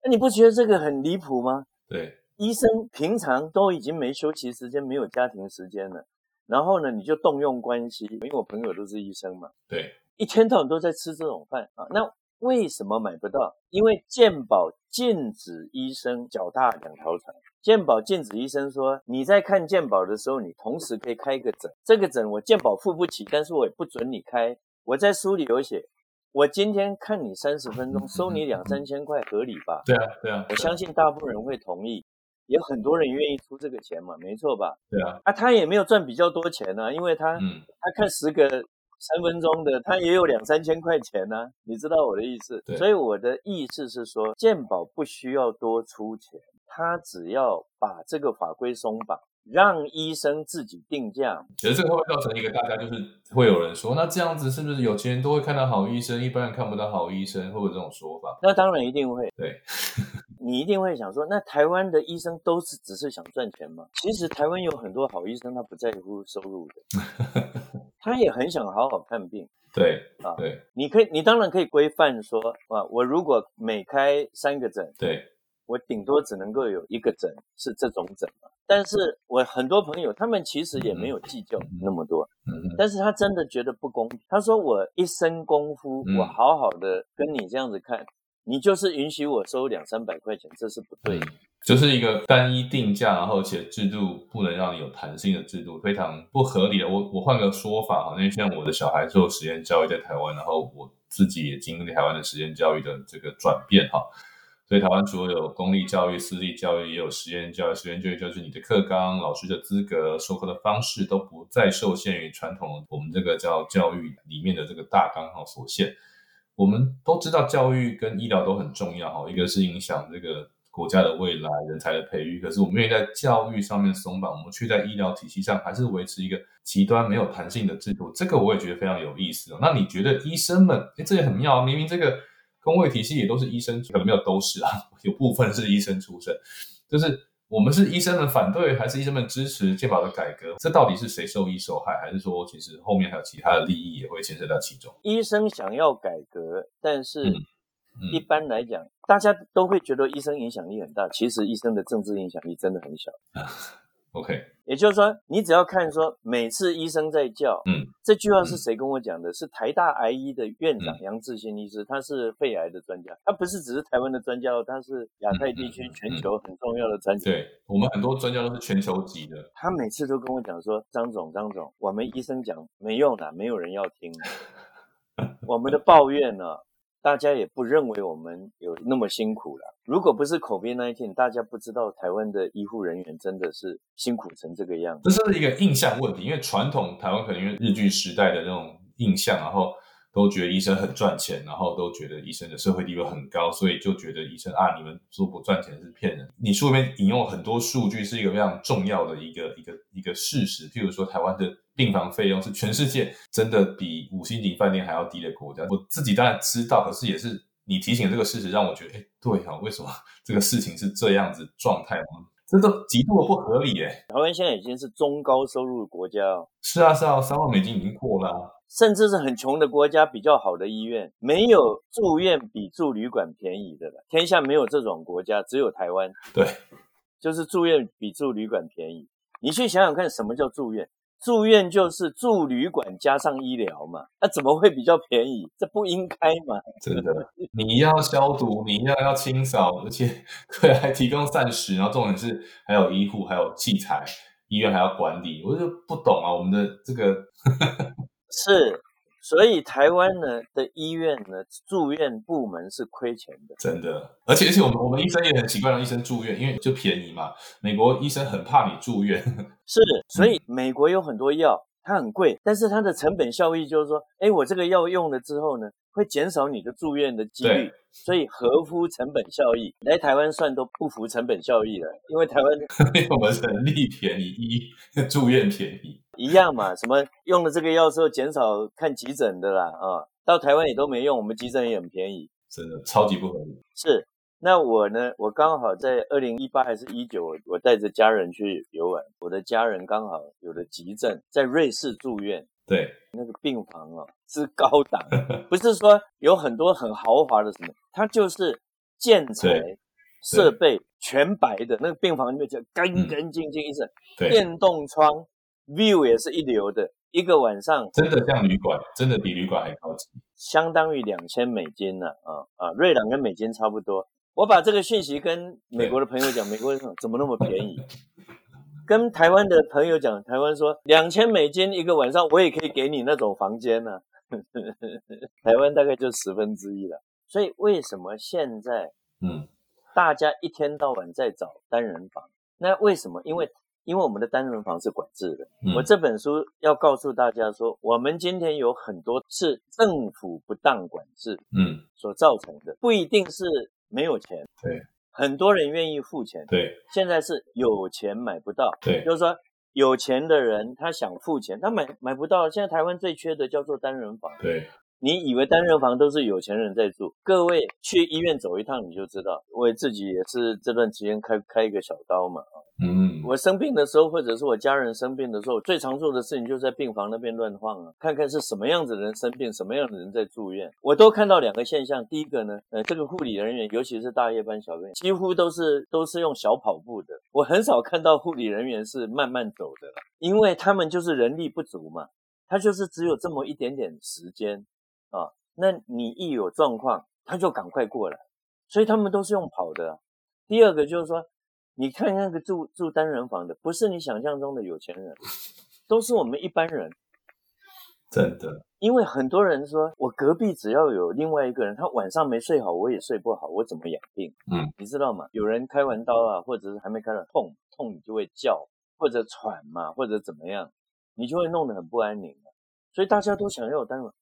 那你不觉得这个很离谱吗？对。医生平常都已经没休息时间，没有家庭时间了，然后呢，你就动用关系，因为我朋友都是医生嘛，对。一天到晚都在吃这种饭啊，那为什么买不到？因为健保禁止医生脚踏两条船。健保禁止医生说，你在看健保的时候，你同时可以开一个诊，这个诊我健保付不起，但是我也不准你开。我在书里有写，我今天看你三十分钟，收你两三千块，合理吧？对啊，对啊，我相信大部分人会同意，也很多人愿意出这个钱嘛，没错吧？对啊，啊，他也没有赚比较多钱呢，因为他，嗯，他看十个三分钟的，他也有两三千块钱呢，你知道我的意思？所以我的意思是说，健保不需要多出钱，他只要把这个法规松绑，让医生自己定价。可是这个会不会造成一个大家就是会有人说，那这样子是不是有钱人都会看到好医生，一般人看不到好医生，会不会有这种说法？那当然一定会，对，你一定会想说，那台湾的医生都是只是想赚钱吗？其实台湾有很多好医生，他不在乎收入的，他也很想好好看病。对啊对你可以，你当然可以规范说，啊，我如果每开三个诊，对，我顶多只能够有一个诊是这种诊嘛。但是我很多朋友，他们其实也没有计较那么多，嗯嗯，但是他真的觉得不公平。他说我一身功夫，嗯我好好的跟你这样子看，你就是允许我收两三百块钱，这是不对的。就是一个单一定价，然后且制度不能让你有弹性的制度，非常不合理的。我我换个说法哈，因为像我的小孩做实验教育在台湾，然后我自己也经历台湾的实验教育的这个转变哈。所以台湾除了有公立教育、私立教育，也有实验教育。实验教育就是你的课纲、老师的资格、授课的方式都不再受限于传统我们这个叫教育里面的这个大纲哈所限。我们都知道教育跟医疗都很重要哈，一个是影响这个国家的未来、人才的培育，可是我们愿意在教育上面松绑，我们却在医疗体系上还是维持一个极端没有弹性的制度，这个我也觉得非常有意思哦。那你觉得医生们，哎，这也很妙，明明这个公卫体系也都是医生，可能没有都是啊，有部分是医生出身，就是我们是医生们反对，还是医生们支持健保的改革？这到底是谁受益受害，还是说其实后面还有其他的利益也会牵涉到其中？医生想要改革，但是嗯嗯一般来讲，大家都会觉得医生影响力很大，其实医生的政治影响力真的很小。OK，也就是说，你只要看说每次医生在叫，嗯，这句话是谁跟我讲的？是台大癌医的院长嗯杨志新医师，他是肺癌的专家，他不是只是台湾的专家哦，他是亚太地区全球很重要的专家。对我们很多专家都是全球级的，他每次都跟我讲说：“张总，张总，我们医生讲没用的，没有人要听。我们的抱怨呢，大家也不认为我们有那么辛苦了。如果不是 COVID-19，大家不知道台湾的医护人员真的是辛苦成这个样子。这是一个印象问题，因为传统台湾可能因为日据时代的那种印象，然后都觉得医生很赚钱，然后都觉得医生的社会地位很高，所以就觉得医生啊，你们说不赚钱是骗人。你书里面引用很多数据，是一个非常重要的一个一个一个事实。譬如说，台湾的病房费用是全世界真的比五星级饭店还要低的国家。我自己当然知道，可是也是你提醒这个事实，让我觉得，哎，对啊，为什么 这个事情是这样子状态吗？这都极度的不合理耶。台湾现在已经是中高收入的国家哦，是啊，是啊，三万美金已经过了、啊。甚至是很穷的国家，比较好的医院，没有住院比住旅馆便宜的了。天下没有这种国家，只有台湾。对，就是住院比住旅馆便宜。你去想想看，什么叫住院？住院就是住旅馆加上医疗嘛，那怎么会比较便宜？这不应该嘛？真的，你要消毒，你要要清扫，而且 对还提供膳食，然后重点是还有医护，还有器材，医院还要管理，我就不懂啊，我们的这个 是，所以台湾呢的医院呢住院部门是亏钱的。真的，而且而且我们我们医生也很习惯让医生住院，因为就便宜嘛。美国医生很怕你住院，是，所以美国有很多药，它很贵，但是它的成本效益就是说，哎，我这个药用了之后呢，会减少你的住院的几率，所以合乎成本效益。来台湾算都不符成本效益了，因为台湾我们人力便宜，医 住院便宜。一样嘛，什么用了这个药之后减少看急诊的啦，啊，到台湾也都没用，我们急诊也很便宜。真的超级不合理。是，那我呢，我刚好在二零一八还是一九，我我带着家人去游玩，我的家人刚好有了急症，在瑞士住院，对，那个病房哦是高档，不是说有很多很豪华的什么，它就是建材对。设备全白的，那个病房里面就干嗯。干净净一整，对，电动窗，view 也是一流的，一个晚上真的像旅馆，真的比旅馆还高级，相当于两千美金呢、啊，啊瑞郎跟美金差不多。我把这个讯息跟美国的朋友讲，美国人说怎么那么便宜？跟台湾的朋友讲，台湾说两千美金一个晚上，我也可以给你那种房间呢、台湾大概就十分之一了。所以为什么现在嗯，大家一天到晚在找单人房？那为什么？因为因为我们的单人房是管制的。嗯我这本书要告诉大家说，我们今天有很多是政府不当管制嗯，所造成的，不一定是没有钱。对，很多人愿意付钱，对现在是有钱买不到。对就是说有钱的人他想付钱，他买买不到。现在台湾最缺的叫做单人房。对，你以为单人房都是有钱人在住？各位去医院走一趟你就知道。我自己也是这段期间开开一个小刀嘛。嗯，我生病的时候，或者是我家人生病的时候，最常做的事情就是在病房那边乱晃啊，看看是什么样子的人生病，什么样的人在住院。我都看到两个现象。第一个呢，呃，这个护理人员，尤其是大夜班、小夜班，几乎都是都是用小跑步的。我很少看到护理人员是慢慢走的了，因为他们就是人力不足嘛，他就是只有这么一点点时间啊。那你一有状况，他就赶快过来，所以他们都是用跑的啊、第二个就是说。你看那个住住单人房的，不是你想象中的有钱人，都是我们一般人。真的，因为很多人说，我隔壁只要有另外一个人，他晚上没睡好，我也睡不好，我怎么养病？嗯，你知道吗？有人开完刀啊，或者是还没开完痛痛，你就会叫，或者喘嘛，或者怎么样，你就会弄得很不安宁了。所以大家都想要有单人房，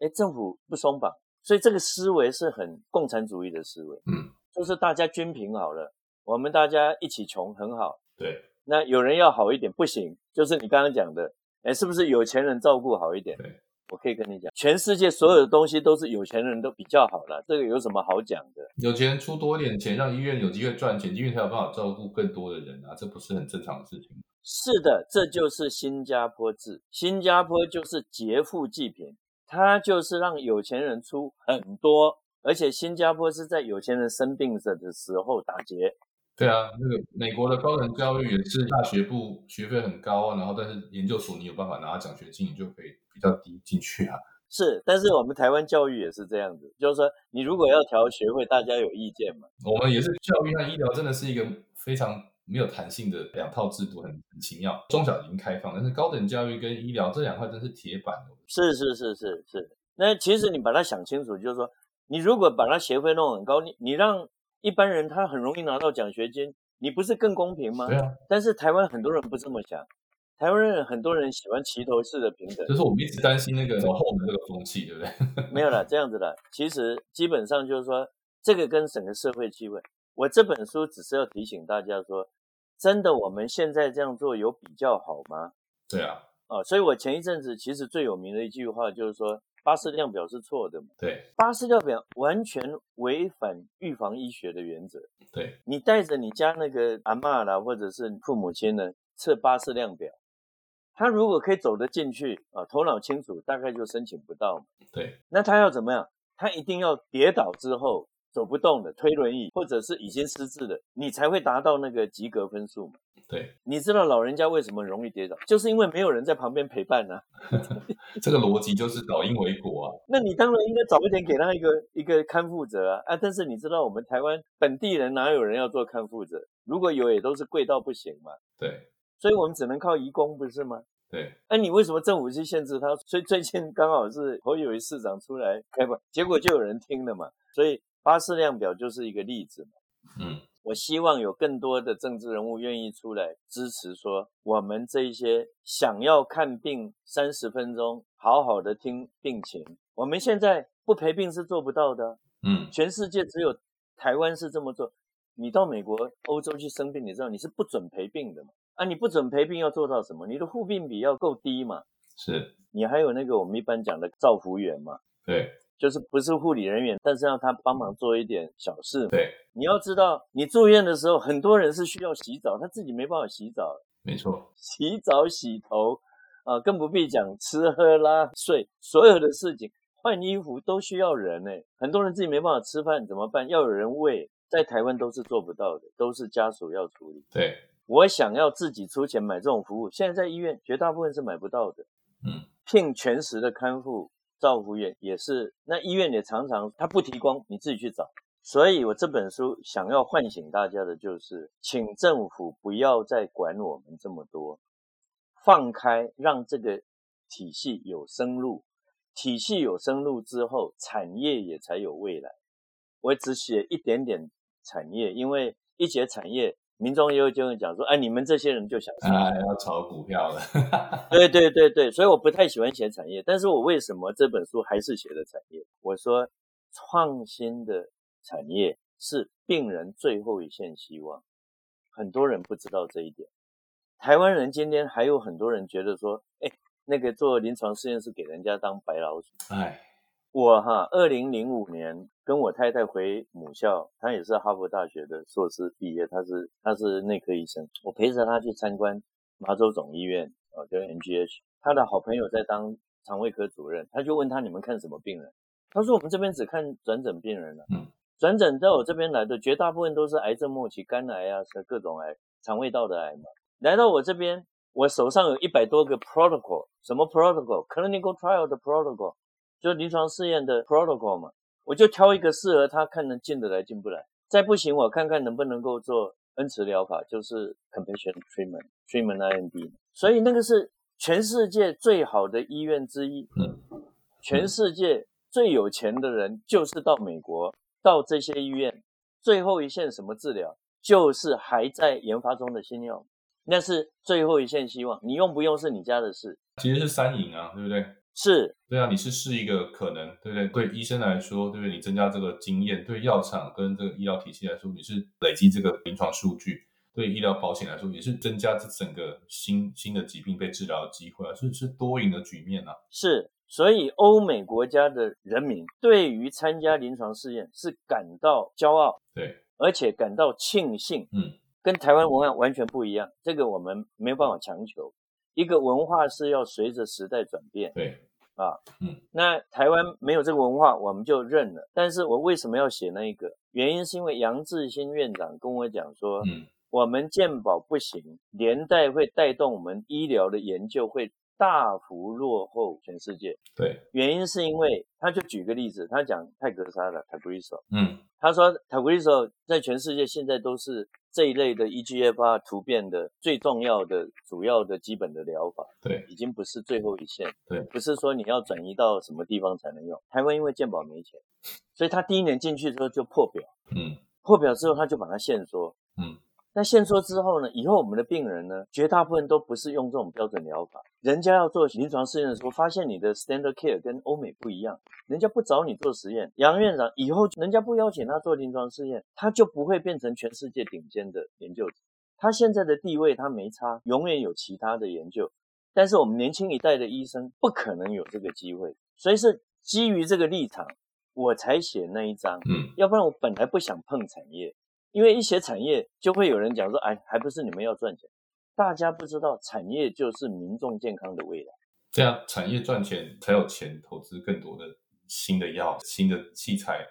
哎，政府不松绑，所以这个思维是很共产主义的思维，嗯，就是大家均平好了，我们大家一起穷很好。对那有人要好一点不行，就是你刚刚讲的，哎，是不是有钱人照顾好一点？对，我可以跟你讲，全世界所有的东西都是有钱人都比较好了，这个有什么好讲的？有钱人出多一点钱，让医院有机会赚钱，医院才有办法照顾更多的人啊，这不是很正常的事情吗？是的，这就是新加坡制。新加坡就是劫富济贫，它就是让有钱人出很多，而且新加坡是在有钱人生病着的时候打劫。对啊，那个美国的高等教育也是大学部学费很高啊，然后但是研究所你有办法拿到奖学金，你就可以比较低进去啊。是，但是我们台湾教育也是这样子，就是说你如果要调学费，大家有意见嘛？我们也是教育和医疗真的是一个非常没有弹性的两套制度，很很奇妙。中小已经开放，但是高等教育跟医疗这两块真是铁板的。是是是是是。那其实你把它想清楚，就是说，你如果把它学费弄很高，你你让一般人他很容易拿到奖学金，你不是更公平吗？对啊，但是台湾很多人不这么想，台湾人很多人喜欢齐头式的平等，就是我们一直担心那个走后门这个风气，对不对？没有了，这样子的。其实基本上就是说，这个跟整个社会气氛，我这本书只是要提醒大家说，真的我们现在这样做有比较好吗？对啊，啊，所以我前一阵子其实最有名的一句话就是说，巴氏量表是错的嘛，对巴氏量表完全违反预防医学的原则。对，你带着你家那个阿嬷啦，或者是父母亲呢，测巴氏量表，他如果可以走得进去啊，头脑清楚，大概就申请不到嘛。对那他要怎么样？他一定要跌倒之后走不动的，推轮椅，或者是已经失智的，你才会达到那个及格分数嘛。对，你知道老人家为什么容易跌倒，就是因为没有人在旁边陪伴呢、这个逻辑就是倒因为果啊。那你当然应该早一点给他一个一个看护者啊啊！但是你知道我们台湾本地人哪有人要做看护者？如果有，也都是贵到不行嘛。对所以我们只能靠移工，不是吗？对那、你为什么政府去限制他？所以最近刚好是侯友谊市长出来开放，结果就有人听了嘛。所以巴士量表就是一个例子嘛。嗯，我希望有更多的政治人物愿意出来支持，说我们这一些想要看病三十分钟，好好的听病情，我们现在不陪病是做不到的。嗯，全世界只有台湾是这么做。你到美国、欧洲去生病，你知道你是不准陪病的嘛？啊，你不准陪病要做到什么？你的护病比要够低嘛？是，你还有那个我们一般讲的造福员嘛，对就是不是护理人员，但是让他帮忙做一点小事。对，你要知道，你住院的时候，很多人是需要洗澡，他自己没办法洗澡，没错，洗澡、洗头啊，更不必讲吃喝拉睡，所有的事情，换衣服都需要人呢。很多人自己没办法吃饭怎么办？要有人喂，在台湾都是做不到的，都是家属要处理。对我想要自己出钱买这种服务，现在在医院绝大部分是买不到的。嗯，聘全时的看护、照护院也是，那医院也常常他不提供，你自己去找。所以我这本书想要唤醒大家的就是，请政府不要再管我们这么多，放开，让这个体系有生路。体系有生路之后，产业也才有未来。我只写一点点产业，因为一写产业，民众又就会讲说：“哎，你们这些人就想啊，要炒股票了。”对对对对，所以我不太喜欢写产业。但是我为什么这本书还是写的产业？我说，创新的产业是病人最后一线希望。很多人不知道这一点。台湾人今天还有很多人觉得说：“哎。”那个做临床试验是给人家当白老鼠。哎，我哈，二零零五年跟我太太回母校，她也是哈佛大学的硕士毕业，她是她是内科医生。我陪着她去参观麻州总医院，哦，就 MGH。她的好朋友在当肠胃科主任，他就问他：“你们看什么病人？”他说：“我们这边只看转诊病人了。嗯，转诊到我这边来的绝大部分都是癌症末期，肝癌啊，是各种癌，肠胃道的癌嘛。来到我这边。”我手上有一百多个 protocol，什么 protocol？clinical trial 的 protocol，就临床试验的 protocol 嘛。我就挑一个适合他，看能进得来进不来。再不行，我看看能不能够做恩慈疗法，就是 compassion treatment，treatment IND。所以那个是全世界最好的医院之一。嗯。全世界最有钱的人就是到美国，到这些医院，最后一线什么治疗，就是还在研发中的新药。那是最后一线希望，你用不用是你家的事。其实是三赢啊，对不对？是，对啊，你是试一个可能，对不对？对医生来说，对不对？你增加这个经验，对药厂跟这个医疗体系来说，你是累积这个临床数据；对医疗保险来说，也是增加这整个新新的疾病被治疗的机会啊，是是多赢的局面啊。是，所以欧美国家的人民对于参加临床试验是感到骄傲，对，而且感到庆幸，嗯。跟台湾文化完全不一样，这个我们没有办法强求。一个文化是要随着时代转变。对，啊，嗯，那台湾没有这个文化，我们就认了。但是我为什么要写那一个？原因是因为杨志新院长跟我讲说，嗯，我们健保不行，连带会带动我们医疗的研究会大幅落后全世界。对，原因是因为他就举个例子，他讲泰格莎的 Tagrisso，嗯，他说 Tagrisso 在全世界现在都是。这一类的 EGFR 突变的最重要的、主要的基本的疗法，对，已经不是最后一线，对，不是说你要转移到什么地方才能用。台湾因为健保没钱，所以他第一年进去之后就破表，嗯，破表之后他就把它限缩，嗯。那限缩之后呢？以后我们的病人呢，绝大部分都不是用这种标准疗法。人家要做临床试验的时候，发现你的 standard care 跟欧美不一样，人家不找你做实验。杨院长以后人家不邀请他做临床试验，他就不会变成全世界顶尖的研究者。他现在的地位他没差，永远有其他的研究。但是我们年轻一代的医生不可能有这个机会，所以是基于这个立场，我才写那一章。嗯，要不然我本来不想碰产业。因为一些产业就会有人讲说，哎，还不是你们要赚钱？大家不知道，产业就是民众健康的未来。这样产业赚钱才有钱投资更多的新的药、新的器材，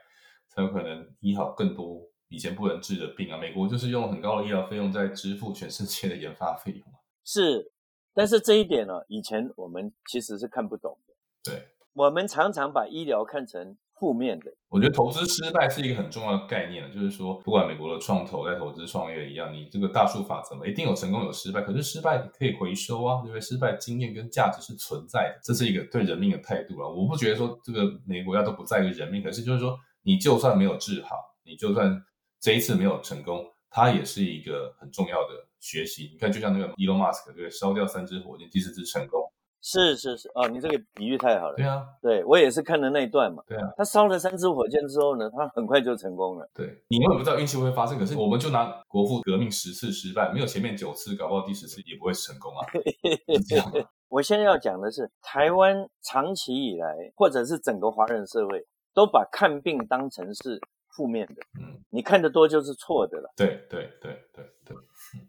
才有可能医好更多以前不能治的病啊。美国就是用很高的医疗费用在支付全世界的研发费用是，但是这一点呢，以前我们其实是看不懂的。对，我们常常把医疗看成。负面的，我觉得投资失败是一个很重要的概念就是说，不管美国的创投在投资创业一样，你这个大数法则嘛，一定有成功有失败，可是失败可以回收啊，对不对？失败经验跟价值是存在的，这是一个对人命的态度啊。我不觉得说这个每个国家都不在于人命，可是就是说，你就算没有治好，你就算这一次没有成功，它也是一个很重要的学习。你看，就像那个 Elon Musk 对？烧掉三只火箭，第四只成功。是是是哦，你这个比喻太好了。对啊，对我也是看了那一段嘛。对啊，他烧了三支火箭之后呢，他很快就成功了。对，你永远不知道运气会发生，可是我们就拿国父革命十次失败，没有前面九次，搞不好第十次也不会成功啊。这样。我现在要讲的是，台湾长期以来，或者是整个华人社会，都把看病当成是负面的。嗯，你看得多就是错的了。对对对对对。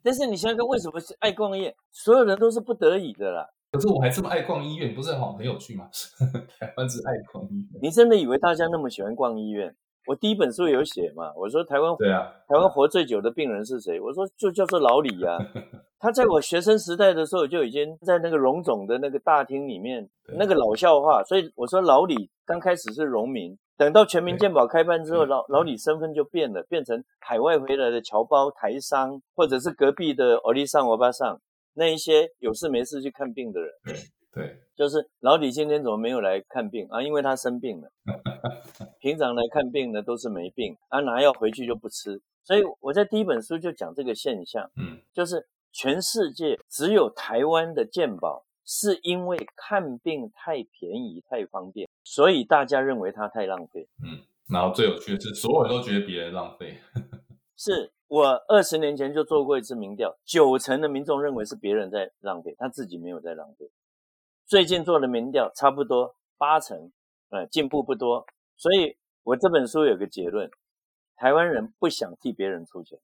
但是你想想，为什么是爱逛夜？所有人都是不得已的啦。可是我还这么爱逛医院，不是好很有趣吗？台湾是爱逛医院。你真的以为大家那么喜欢逛医院？我第一本书有写嘛，我说台湾对啊，台湾活最久的病人是谁？我说就叫做老李呀。他在我学生时代的时候就已经在那个荣总的那个大厅里面，那个老笑话。所以我说老李刚开始是农民，等到全民健保开办之后，老老李身份就变了，变成海外回来的侨胞、台商，或者是隔壁的欧利桑、欧巴桑那一些有事没事去看病的人。对，就是老李今天怎么没有来看病啊？因为他生病了。平常来看病呢都是没病，啊拿药回去就不吃。所以我在第一本书就讲这个现象，嗯，就是全世界只有台湾的健保是因为看病太便宜、太方便，所以大家认为它太浪费。嗯，然后最有趣的是，所有人都觉得别人浪费。是我二十年前就做过一次民调，九成的民众认为是别人在浪费，他自己没有在浪费。最近做的民调差不多八成，呃，进步不多。所以我这本书有个结论：台湾人不想替别人出钱，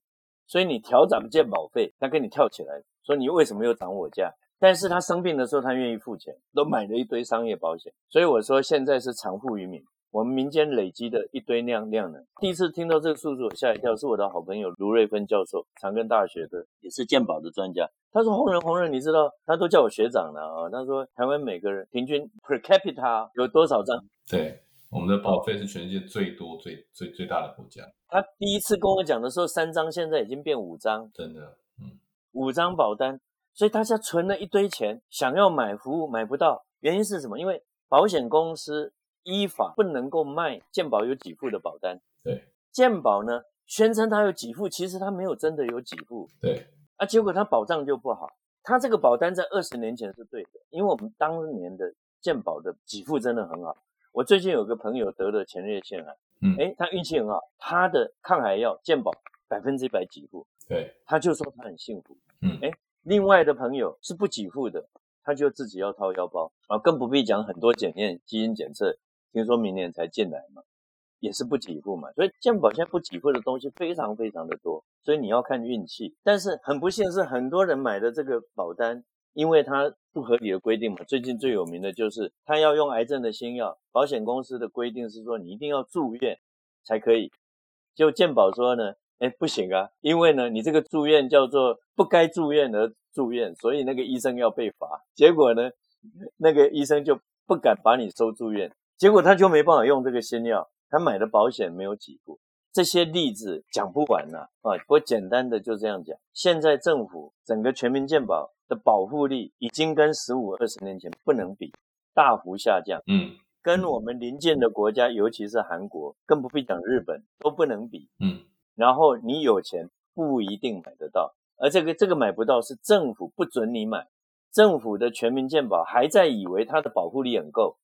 所以你调涨健保费，他跟你跳起来，说你为什么又涨我价？但是他生病的时候，他愿意付钱，都买了一堆商业保险。所以我说现在是长富于民。我们民间累积的一堆量量能，第一次听到这个数字，我吓一跳。是我的好朋友卢瑞芬教授，长庚大学的，也是鉴宝的专家。他说：“红人红人，你知道，他都叫我学长了啊。”他说：“台湾每个人平均 per capita 有多少张？”对，我们的保费是全世界最多、最最最大的国家，他第一次跟我讲的时候，三张现在已经变五张，真的。嗯，五张保单，所以大家存了一堆钱，想要买服务买不到，原因是什么？因为保险公司。依法不能够卖健保有给付的保单，对，健保呢宣称它有给付，其实它没有真的有给付，对，啊，结果它保障就不好。它这个保单在二十年前是对的，因为我们当年的健保的给付真的很好。我最近有个朋友得了前列腺癌，嗯，哎，他运气很好，他的抗癌药健保百分之一百给付，对，他就说他很幸福，嗯，哎，另外的朋友是不给付的，他就自己要掏腰包。啊，更不必讲很多检验基因检测。听说明年才进来嘛，也是不给付嘛，所以健保现在不给付的东西非常非常的多，所以你要看运气。但是很不幸是，很多人买的这个保单，因为它不合理的规定嘛。最近最有名的就是他要用癌症的新药，保险公司的规定是说你一定要住院才可以，就健保说呢，哎不行啊，因为呢你这个住院叫做不该住院而住院，所以那个医生要被罚。结果呢，那个医生就不敢把你收住院。结果他就没办法用这个新药，他买的保险没有给付，这些例子讲不完呐啊！不过简单的就这样讲，现在政府整个全民健保的保护力已经跟十五二十年前不能比，大幅下降。嗯，跟我们邻近的国家，尤其是韩国，更不必讲日本，都不能比。嗯，然后你有钱不一定买得到，而这个这个买不到是政府不准你买，政府的全民健保还在以为它的保护力很够。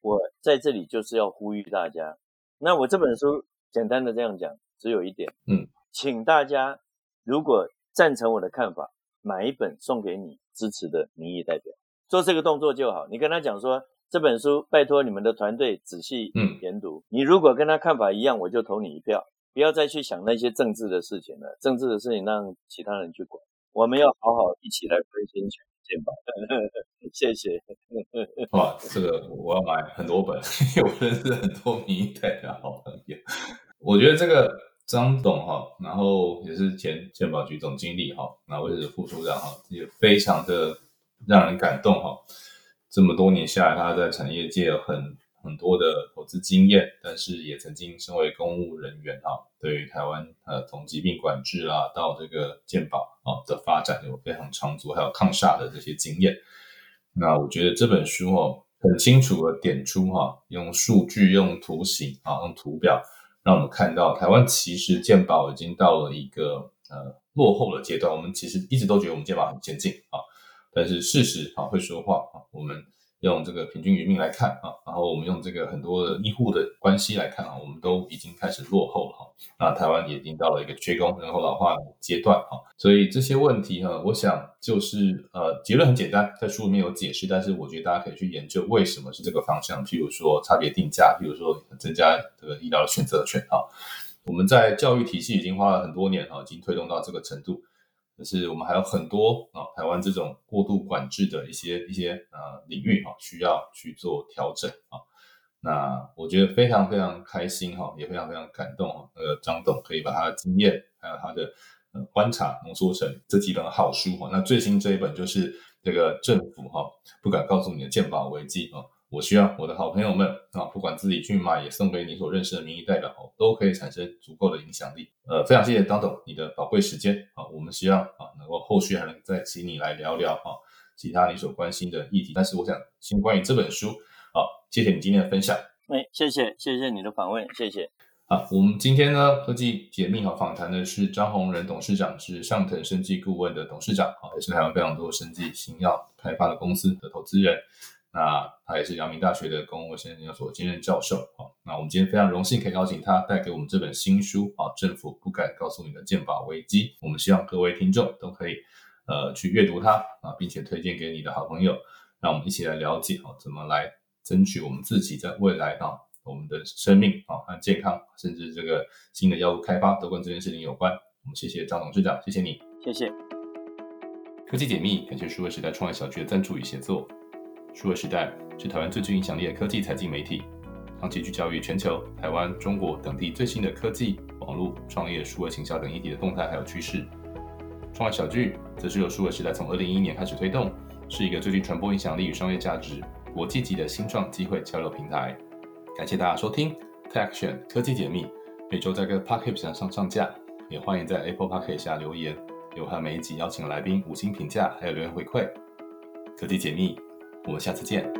我在这里就是要呼吁大家，那我这本书简单的这样讲，只有一点，嗯，请大家如果赞成我的看法，买一本送给你支持的民意代表，做这个动作就好。你跟他讲说，这本书拜托你们的团队仔细研读，你如果跟他看法一样，我就投你一票，不要再去想那些政治的事情了，政治的事情让其他人去管，我们要好好一起来分心全健保。谢谢。哇，这个我要买很多本，因为我认识很多民意代表好朋友。我觉得这个张董哈，然后也是前健保局总经理哈，然后也是副处长哈，也非常的让人感动哈。这么多年下来，他在产业界有很很多的投资经验，但是也曾经身为公务人员哈，对于台湾呃从疾病管制啦到这个健保啊的发展有非常长足，还有抗煞的这些经验。那我觉得这本书哦，很清楚的点出哈，用数据、用图形啊、用图表，让我们看到台湾其实健保已经到了一个呃落后的阶段。我们其实一直都觉得我们健保很先进啊，但是事实啊会说话啊，我们。用这个平均余命来看啊，然后我们用这个很多的医护的关系来看啊，我们都已经开始落后了哈。那台湾也已经到了一个缺工、人口老化阶段哈。所以这些问题哈，我想就是呃结论很简单，在书里面有解释，但是我觉得大家可以去研究为什么是这个方向。譬如说差别定价，譬如说增加这个医疗的选择权哈。我们在教育体系已经花了很多年哈，已经推动到这个程度。可是我们还有很多啊，台湾这种过度管制的一些一些呃领域哈，需要去做调整啊。那我觉得非常非常开心哈，也非常非常感动哈。那个张董可以把他的经验，还有他的呃观察浓缩成这几本好书哈。那最新这一本就是这个政府哈不敢告诉你的鉴宝危机啊。我需要我的好朋友们啊，不管自己去买，也送给你所认识的民意代表哦，都可以产生足够的影响力。呃，非常谢谢张总你的宝贵时间啊，我们希望啊能够后续还能再请你来聊聊啊其他你所关心的议题。但是我想先关于这本书啊，谢谢你今天的分享。哎，谢谢谢谢你的访问，谢谢。啊，我们今天呢科技解密和访谈的是张宏仁董事长，是上腾生技顾问的董事长啊，也是台湾非常多生技新药开发的公司的投资人。那他也是阳明大学的公共卫生研究所兼任教授啊。那我们今天非常荣幸可以邀请他带给我们这本新书啊，政府不敢告诉你的健保危机。我们希望各位听众都可以呃去阅读它啊，并且推荐给你的好朋友，让我们一起来了解啊，怎么来争取我们自己在未来啊，我们的生命啊和健康，甚至这个新的药物开发都跟这件事情有关。我们谢谢张董事长，谢谢你，谢谢。科技解密，感谢数位时代创业小聚的赞助与协作。数位时代是台湾最具影响力的科技财经媒体，长期聚焦于全球、台湾、中国等地最新的科技、网络、创业、数位行销等议题的动态还有趋势。创业小聚则是由数位时代从二零一一年开始推动，是一个最具传播影响力与商业价值、国际级的新创机会交流平台。感谢大家收听 Tech 选科技解密，每周在各 p o c k e t 上上架，也欢迎在 Apple p o c k e t 下留言，有和每一集邀请来宾五星评价，还有留言回馈。科技解密。我们下次见。